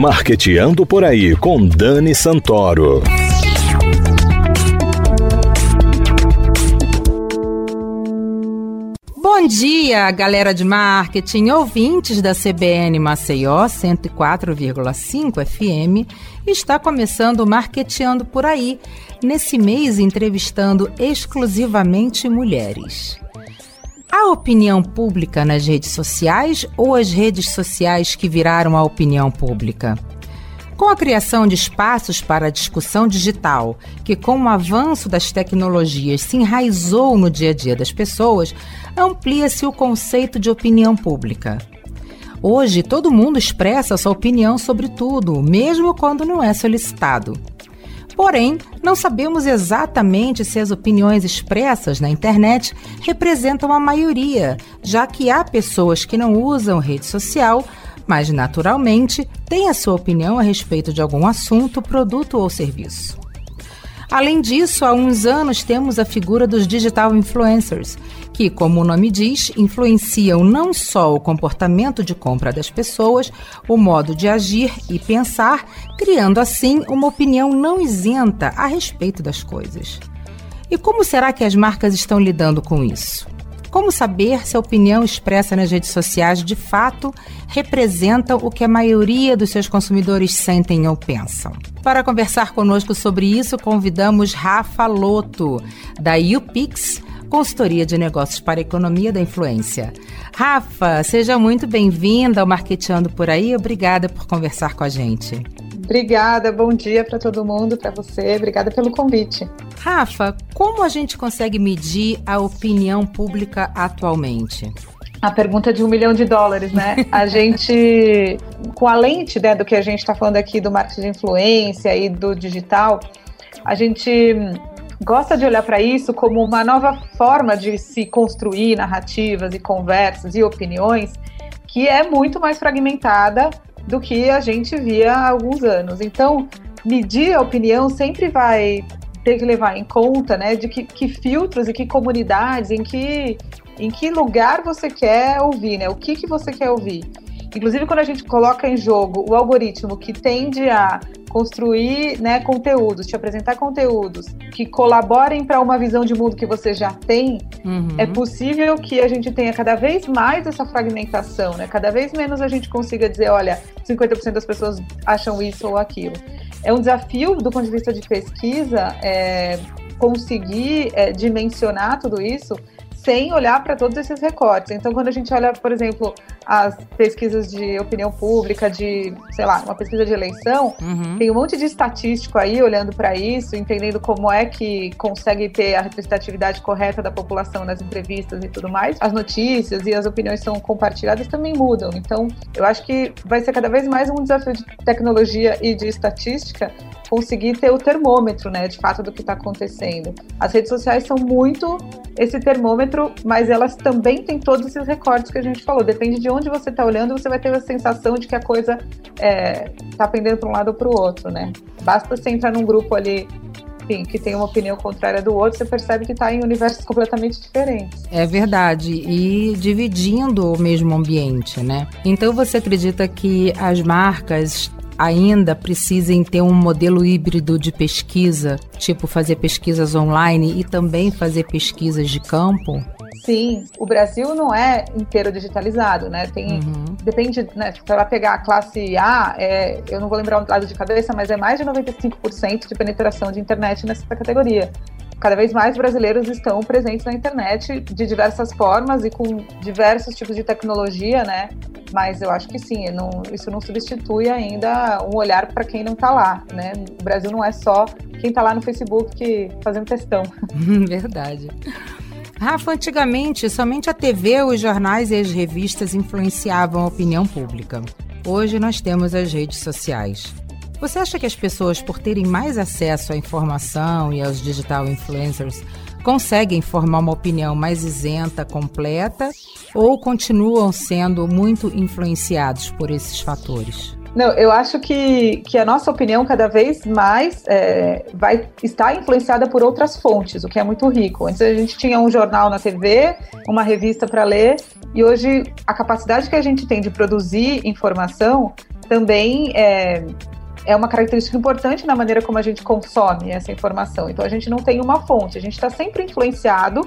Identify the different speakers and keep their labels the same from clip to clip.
Speaker 1: Marqueteando por aí com Dani Santoro.
Speaker 2: Bom dia, galera de marketing, ouvintes da CBN Maceió 104,5 FM. Está começando o Marqueteando por aí, nesse mês entrevistando exclusivamente mulheres. A opinião pública nas redes sociais ou as redes sociais que viraram a opinião pública? Com a criação de espaços para a discussão digital, que com o avanço das tecnologias se enraizou no dia a dia das pessoas, amplia-se o conceito de opinião pública. Hoje, todo mundo expressa sua opinião sobre tudo, mesmo quando não é solicitado. Porém, não sabemos exatamente se as opiniões expressas na internet representam a maioria, já que há pessoas que não usam rede social, mas naturalmente têm a sua opinião a respeito de algum assunto, produto ou serviço. Além disso, há uns anos temos a figura dos digital influencers, que, como o nome diz, influenciam não só o comportamento de compra das pessoas, o modo de agir e pensar, criando assim uma opinião não isenta a respeito das coisas. E como será que as marcas estão lidando com isso? Como saber se a opinião expressa nas redes sociais de fato representa o que a maioria dos seus consumidores sentem ou pensam? Para conversar conosco sobre isso, convidamos Rafa Loto, da UPix, consultoria de negócios para a economia da influência. Rafa, seja muito bem-vinda ao Marqueteando por aí. Obrigada por conversar com a gente.
Speaker 3: Obrigada, bom dia para todo mundo, para você. Obrigada pelo convite.
Speaker 2: Rafa, como a gente consegue medir a opinião pública atualmente?
Speaker 3: A pergunta de um milhão de dólares, né? A gente, com a lente né, do que a gente está falando aqui do marketing de influência e do digital, a gente gosta de olhar para isso como uma nova forma de se construir narrativas e conversas e opiniões que é muito mais fragmentada do que a gente via há alguns anos. Então, medir a opinião sempre vai ter que levar em conta, né, de que, que filtros e que comunidades, em que, em que lugar você quer ouvir, né, o que, que você quer ouvir. Inclusive, quando a gente coloca em jogo o algoritmo que tende a construir né, conteúdos, te apresentar conteúdos que colaborem para uma visão de mundo que você já tem, uhum. é possível que a gente tenha cada vez mais essa fragmentação, né? Cada vez menos a gente consiga dizer, olha, 50% das pessoas acham isso ou aquilo. É um desafio do ponto de vista de pesquisa é, conseguir é, dimensionar tudo isso sem olhar para todos esses recortes. Então, quando a gente olha, por exemplo, as pesquisas de opinião pública, de, sei lá, uma pesquisa de eleição, uhum. tem um monte de estatístico aí olhando para isso, entendendo como é que consegue ter a representatividade correta da população nas entrevistas e tudo mais. As notícias e as opiniões são compartilhadas também mudam. Então, eu acho que vai ser cada vez mais um desafio de tecnologia e de estatística conseguir ter o termômetro, né, de fato do que está acontecendo. As redes sociais são muito esse termômetro, mas elas também têm todos esses recortes que a gente falou. Depende de onde você está olhando, você vai ter a sensação de que a coisa está é, tá pendendo para um lado ou para o outro, né? Basta você entrar num grupo ali enfim, que tem uma opinião contrária do outro, você percebe que está em universos completamente diferentes.
Speaker 2: É verdade, e dividindo o mesmo ambiente, né? Então você acredita que as marcas ainda precisem ter um modelo híbrido de pesquisa, tipo fazer pesquisas online e também fazer pesquisas de campo?
Speaker 3: Sim, o Brasil não é inteiro digitalizado, né? Tem, uhum. depende, né? Se ela pegar a classe A, é, eu não vou lembrar um dado de cabeça, mas é mais de 95% de penetração de internet nessa categoria cada vez mais brasileiros estão presentes na internet de diversas formas e com diversos tipos de tecnologia, né? Mas eu acho que sim, não, isso não substitui ainda um olhar para quem não está lá, né? O Brasil não é só quem está lá no Facebook fazendo questão.
Speaker 2: Verdade. Rafa, antigamente, somente a TV, os jornais e as revistas influenciavam a opinião pública. Hoje nós temos as redes sociais. Você acha que as pessoas, por terem mais acesso à informação e aos digital influencers, conseguem formar uma opinião mais isenta, completa, ou continuam sendo muito influenciados por esses fatores?
Speaker 3: Não, eu acho que, que a nossa opinião cada vez mais é, vai estar influenciada por outras fontes, o que é muito rico. Antes a gente tinha um jornal na TV, uma revista para ler, e hoje a capacidade que a gente tem de produzir informação também é, é uma característica importante na maneira como a gente consome essa informação. Então a gente não tem uma fonte, a gente está sempre influenciado.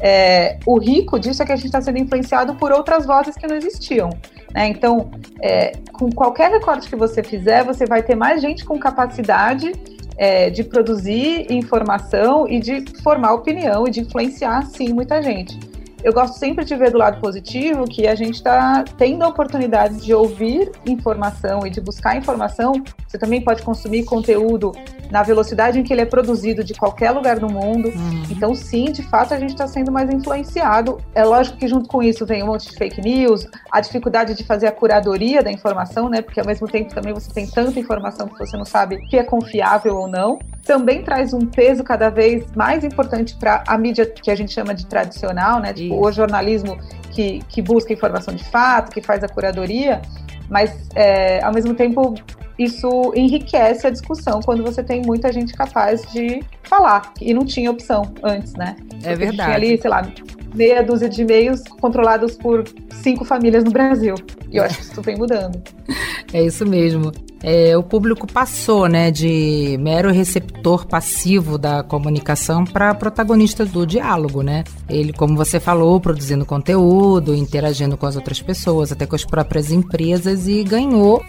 Speaker 3: É, o rico disso é que a gente está sendo influenciado por outras vozes que não existiam. Né? Então, é, com qualquer recorte que você fizer, você vai ter mais gente com capacidade é, de produzir informação e de formar opinião e de influenciar, sim, muita gente eu gosto sempre de ver do lado positivo que a gente está tendo a oportunidade de ouvir informação e de buscar informação. Você também pode consumir conteúdo na velocidade em que ele é produzido de qualquer lugar do mundo. Uhum. Então, sim, de fato, a gente está sendo mais influenciado. É lógico que junto com isso vem um monte de fake news, a dificuldade de fazer a curadoria da informação, né? Porque ao mesmo tempo também você tem tanta informação que você não sabe que é confiável ou não também traz um peso cada vez mais importante para a mídia que a gente chama de tradicional, né? Tipo, o jornalismo que, que busca informação de fato, que faz a curadoria, mas é, ao mesmo tempo isso enriquece a discussão quando você tem muita gente capaz de falar e não tinha opção antes, né?
Speaker 2: É verdade.
Speaker 3: Tinha ali, sei lá, meia dúzia de e-mails controlados por cinco famílias no Brasil. E eu acho que isso vem mudando.
Speaker 2: É isso mesmo. É, o público passou né, de mero receptor passivo da comunicação para protagonista do diálogo. Né? Ele, como você falou, produzindo conteúdo, interagindo com as outras pessoas, até com as próprias empresas e ganhou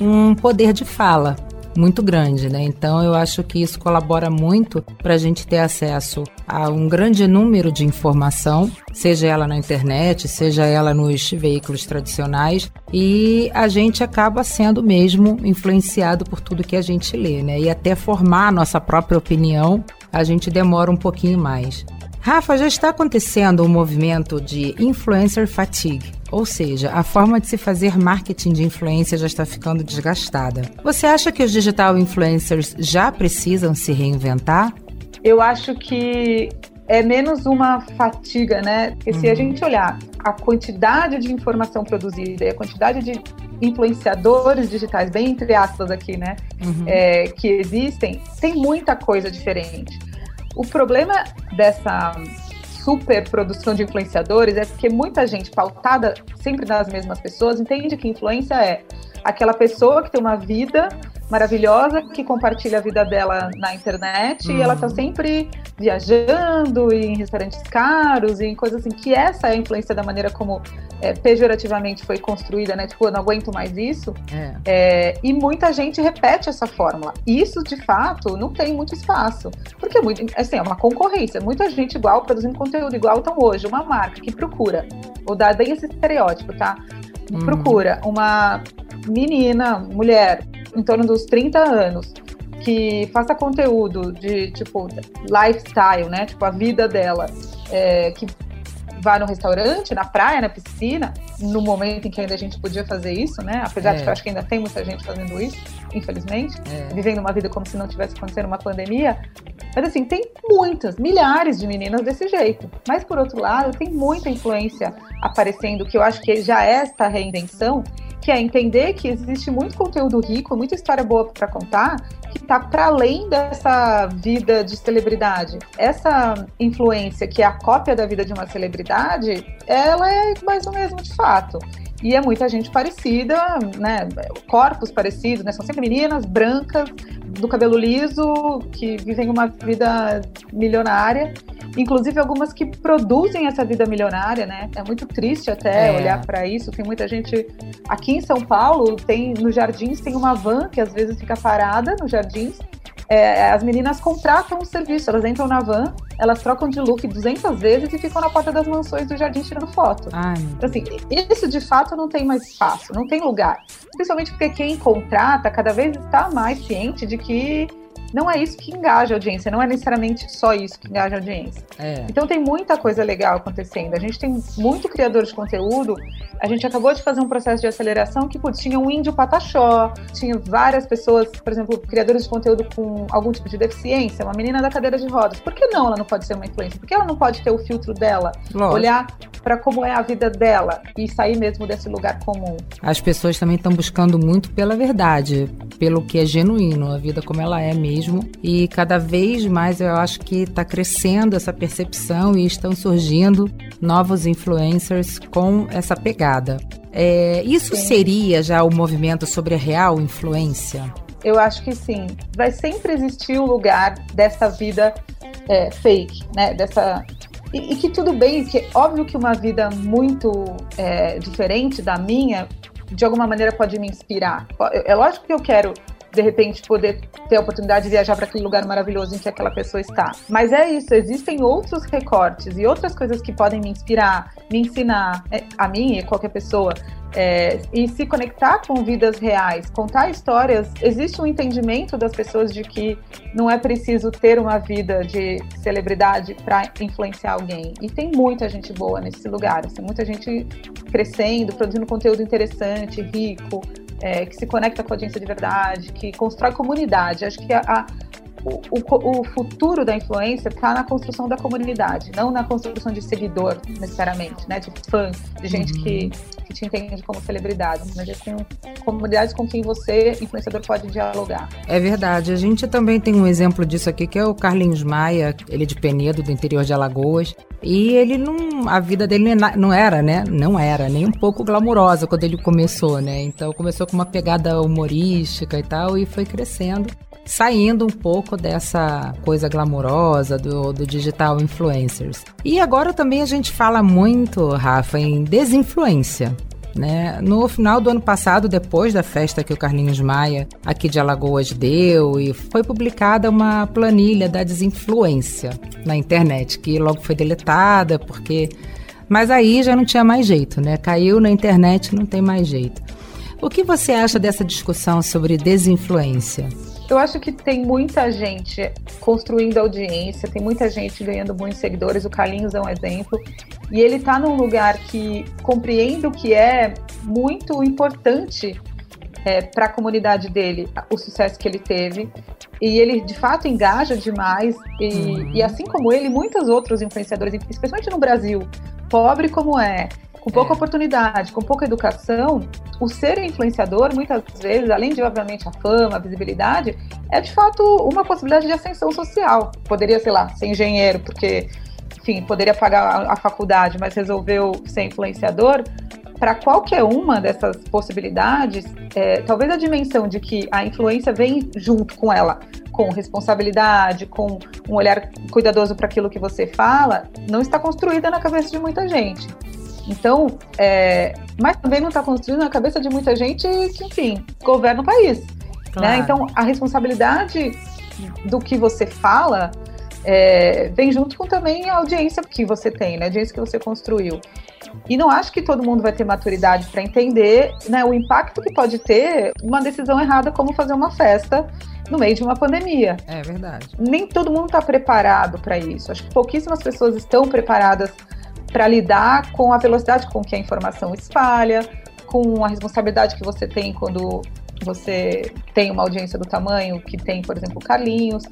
Speaker 2: um poder de fala muito grande, né? Então eu acho que isso colabora muito para a gente ter acesso a um grande número de informação, seja ela na internet, seja ela nos veículos tradicionais, e a gente acaba sendo mesmo influenciado por tudo que a gente lê, né? E até formar a nossa própria opinião, a gente demora um pouquinho mais. Rafa, já está acontecendo um movimento de influencer fatigue, ou seja, a forma de se fazer marketing de influência já está ficando desgastada. Você acha que os digital influencers já precisam se reinventar?
Speaker 3: Eu acho que é menos uma fatiga, né? Porque uhum. se a uhum. gente olhar a quantidade de informação produzida e a quantidade de influenciadores digitais, bem entre aspas aqui, né, uhum. é, que existem, tem muita coisa diferente. O problema dessa super produção de influenciadores é porque muita gente pautada sempre nas mesmas pessoas entende que influência é aquela pessoa que tem uma vida maravilhosa que compartilha a vida dela na internet e ela tá uhum. sempre viajando em restaurantes caros e em coisas assim, que essa é a influência da maneira como é, pejorativamente foi construída, né? Tipo, eu não aguento mais isso. É. É, e muita gente repete essa fórmula. Isso, de fato, não tem muito espaço. Porque, muito, assim, é uma concorrência. Muita gente igual, produzindo conteúdo igual. Então, hoje, uma marca que procura, vou dar bem esse estereótipo, tá? Hum. Procura uma menina, mulher, em torno dos 30 anos, que faça conteúdo de, tipo, lifestyle, né? Tipo, a vida dela, é, que vá no restaurante, na praia, na piscina, no momento em que ainda a gente podia fazer isso, né? Apesar é. de que eu acho que ainda tem muita gente fazendo isso, infelizmente, é. vivendo uma vida como se não tivesse acontecendo uma pandemia. Mas assim, tem muitas, milhares de meninas desse jeito. Mas por outro lado, tem muita influência aparecendo, que eu acho que já é esta reinvenção que é entender que existe muito conteúdo rico, muita história boa para contar, que está para além dessa vida de celebridade. Essa influência, que é a cópia da vida de uma celebridade, ela é mais ou mesmo de fato. E é muita gente parecida, né? Corpos parecidos, né? São sempre meninas brancas, do cabelo liso, que vivem uma vida milionária inclusive algumas que produzem essa vida milionária, né? É muito triste até é. olhar para isso. Tem muita gente aqui em São Paulo, tem nos jardins tem uma van que às vezes fica parada nos jardins. É, as meninas contratam o serviço, elas entram na van, elas trocam de look 200 vezes e ficam na porta das mansões do jardim tirando foto. Ai, então, assim, isso de fato não tem mais espaço, não tem lugar. Principalmente porque quem contrata cada vez está mais ciente de que não é isso que engaja a audiência, não é necessariamente só isso que engaja a audiência. É. Então tem muita coisa legal acontecendo. A gente tem muito criador de conteúdo. A gente acabou de fazer um processo de aceleração que putz, tinha um índio pataxó, tinha várias pessoas, por exemplo, criadores de conteúdo com algum tipo de deficiência, uma menina da cadeira de rodas. Por que não ela não pode ser uma influência? Por que ela não pode ter o filtro dela, Lógico. olhar para como é a vida dela e sair mesmo desse lugar comum?
Speaker 2: As pessoas também estão buscando muito pela verdade, pelo que é genuíno, a vida como ela é mesmo E cada vez mais eu acho que está crescendo essa percepção e estão surgindo novos influencers com essa pegada. É, isso sim. seria já o movimento sobre a real influência?
Speaker 3: Eu acho que sim. Vai sempre existir o lugar dessa vida é, fake, né? Dessa e, e, que tudo bem, que óbvio que uma vida muito é, diferente da minha, de alguma maneira pode me inspirar. É lógico que eu quero de repente poder ter a oportunidade de viajar para aquele lugar maravilhoso em que aquela pessoa está. Mas é isso, existem outros recortes e outras coisas que podem me inspirar, me ensinar, é, a mim e qualquer pessoa, é, e se conectar com vidas reais, contar histórias. Existe um entendimento das pessoas de que não é preciso ter uma vida de celebridade para influenciar alguém. E tem muita gente boa nesse lugar, assim, muita gente crescendo, produzindo conteúdo interessante, rico, é, que se conecta com a audiência de verdade, que constrói comunidade. Acho que a, a o, o, o, futuro da influência está na construção da comunidade, não na construção de seguidor, necessariamente, né? De fã, de gente uhum. que, que te entende como celebridade, mas assim, comunidades com quem você, influenciador, pode dialogar.
Speaker 2: É verdade. A gente também tem um exemplo disso aqui, que é o Carlinhos Maia, ele é de Penedo, do interior de Alagoas. E ele não. A vida dele não era, né? Não era nem um pouco glamurosa quando ele começou, né? Então começou com uma pegada humorística e tal, e foi crescendo saindo um pouco dessa coisa glamourosa do, do digital influencers. E agora também a gente fala muito, Rafa, em desinfluência. Né? No final do ano passado, depois da festa que o Carlinhos Maia aqui de Alagoas deu, e foi publicada uma planilha da desinfluência na internet, que logo foi deletada, porque. Mas aí já não tinha mais jeito, né? Caiu na internet, não tem mais jeito. O que você acha dessa discussão sobre desinfluência?
Speaker 3: Eu acho que tem muita gente construindo audiência, tem muita gente ganhando muitos seguidores. O Carlinhos é um exemplo. E ele está num lugar que compreende o que é muito importante é, para a comunidade dele, o sucesso que ele teve. E ele, de fato, engaja demais. E, uhum. e assim como ele, muitos outros influenciadores, especialmente no Brasil, pobre como é, com pouca é. oportunidade, com pouca educação, o ser influenciador, muitas vezes, além de, obviamente, a fama, a visibilidade, é de fato uma possibilidade de ascensão social. Poderia, sei lá, ser engenheiro, porque, enfim, poderia pagar a, a faculdade, mas resolveu ser influenciador. Para qualquer uma dessas possibilidades, é, talvez a dimensão de que a influência vem junto com ela, com responsabilidade, com um olhar cuidadoso para aquilo que você fala, não está construída na cabeça de muita gente. Então, é, mas também não está construindo na cabeça de muita gente que, enfim, governa o país. Né? Claro. Né? Então, a responsabilidade do que você fala é, vem junto com também a audiência que você tem, né? a audiência que você construiu. E não acho que todo mundo vai ter maturidade para entender né, o impacto que pode ter uma decisão errada como fazer uma festa no meio de uma pandemia.
Speaker 2: É verdade.
Speaker 3: Nem todo mundo está preparado para isso. Acho que pouquíssimas pessoas estão preparadas para lidar com a velocidade com que a informação espalha, com a responsabilidade que você tem quando você tem uma audiência do tamanho que tem, por exemplo, Carlinhos.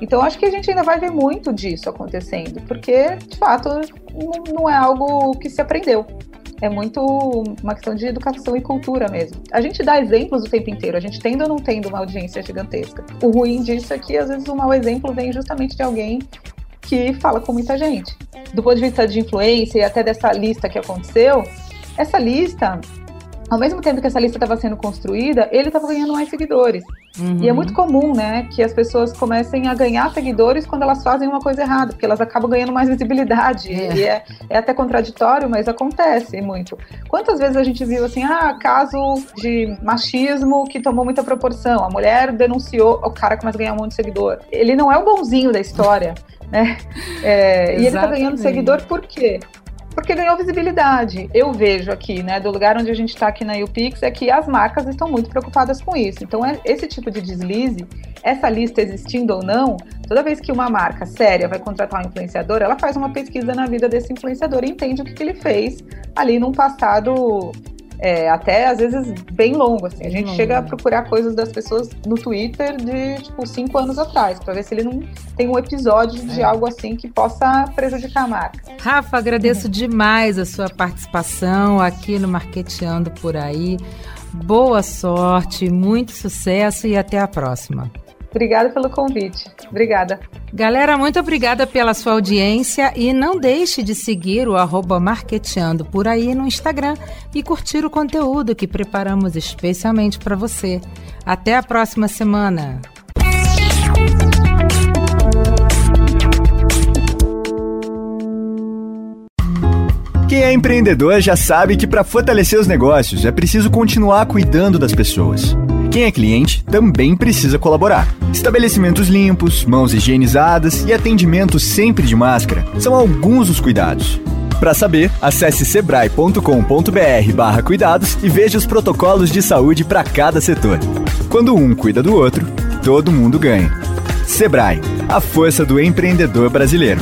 Speaker 3: Então, acho que a gente ainda vai ver muito disso acontecendo, porque, de fato, não é algo que se aprendeu. É muito uma questão de educação e cultura mesmo. A gente dá exemplos o tempo inteiro, a gente tendo ou não tendo uma audiência gigantesca. O ruim disso é que, às vezes, o mau exemplo vem justamente de alguém que fala com muita gente. Do ponto de vista de influência e até dessa lista que aconteceu, essa lista, ao mesmo tempo que essa lista estava sendo construída, ele estava ganhando mais seguidores. Uhum. E é muito comum, né, que as pessoas comecem a ganhar seguidores quando elas fazem uma coisa errada, porque elas acabam ganhando mais visibilidade. É. E é, é até contraditório, mas acontece muito. Quantas vezes a gente viu assim, ah, caso de machismo que tomou muita proporção, a mulher denunciou, o cara começa a ganhar um monte de seguidor. Ele não é o bonzinho da história né? É, e ele está ganhando seguidor por quê? Porque ganhou visibilidade. Eu vejo aqui, né, do lugar onde a gente está aqui na UPix, é que as marcas estão muito preocupadas com isso. Então, é, esse tipo de deslize, essa lista existindo ou não, toda vez que uma marca séria vai contratar um influenciador, ela faz uma pesquisa na vida desse influenciador e entende o que, que ele fez ali num passado é, até às vezes bem longo. Assim. A gente chega a procurar coisas das pessoas no Twitter de tipo cinco anos atrás, para ver se ele não tem um episódio de é. algo assim que possa prejudicar a marca.
Speaker 2: Rafa, agradeço demais a sua participação aqui no Marqueteando por aí. Boa sorte, muito sucesso e até a próxima.
Speaker 3: Obrigada pelo convite. Obrigada.
Speaker 2: Galera, muito obrigada pela sua audiência e não deixe de seguir o arroba Marqueteando por aí no Instagram e curtir o conteúdo que preparamos especialmente para você. Até a próxima semana.
Speaker 4: Quem é empreendedor já sabe que para fortalecer os negócios é preciso continuar cuidando das pessoas. Quem é cliente também precisa colaborar. Estabelecimentos limpos, mãos higienizadas e atendimento sempre de máscara são alguns dos cuidados. Para saber, acesse sebrae.com.br/cuidados e veja os protocolos de saúde para cada setor. Quando um cuida do outro, todo mundo ganha. Sebrae, a força do empreendedor brasileiro.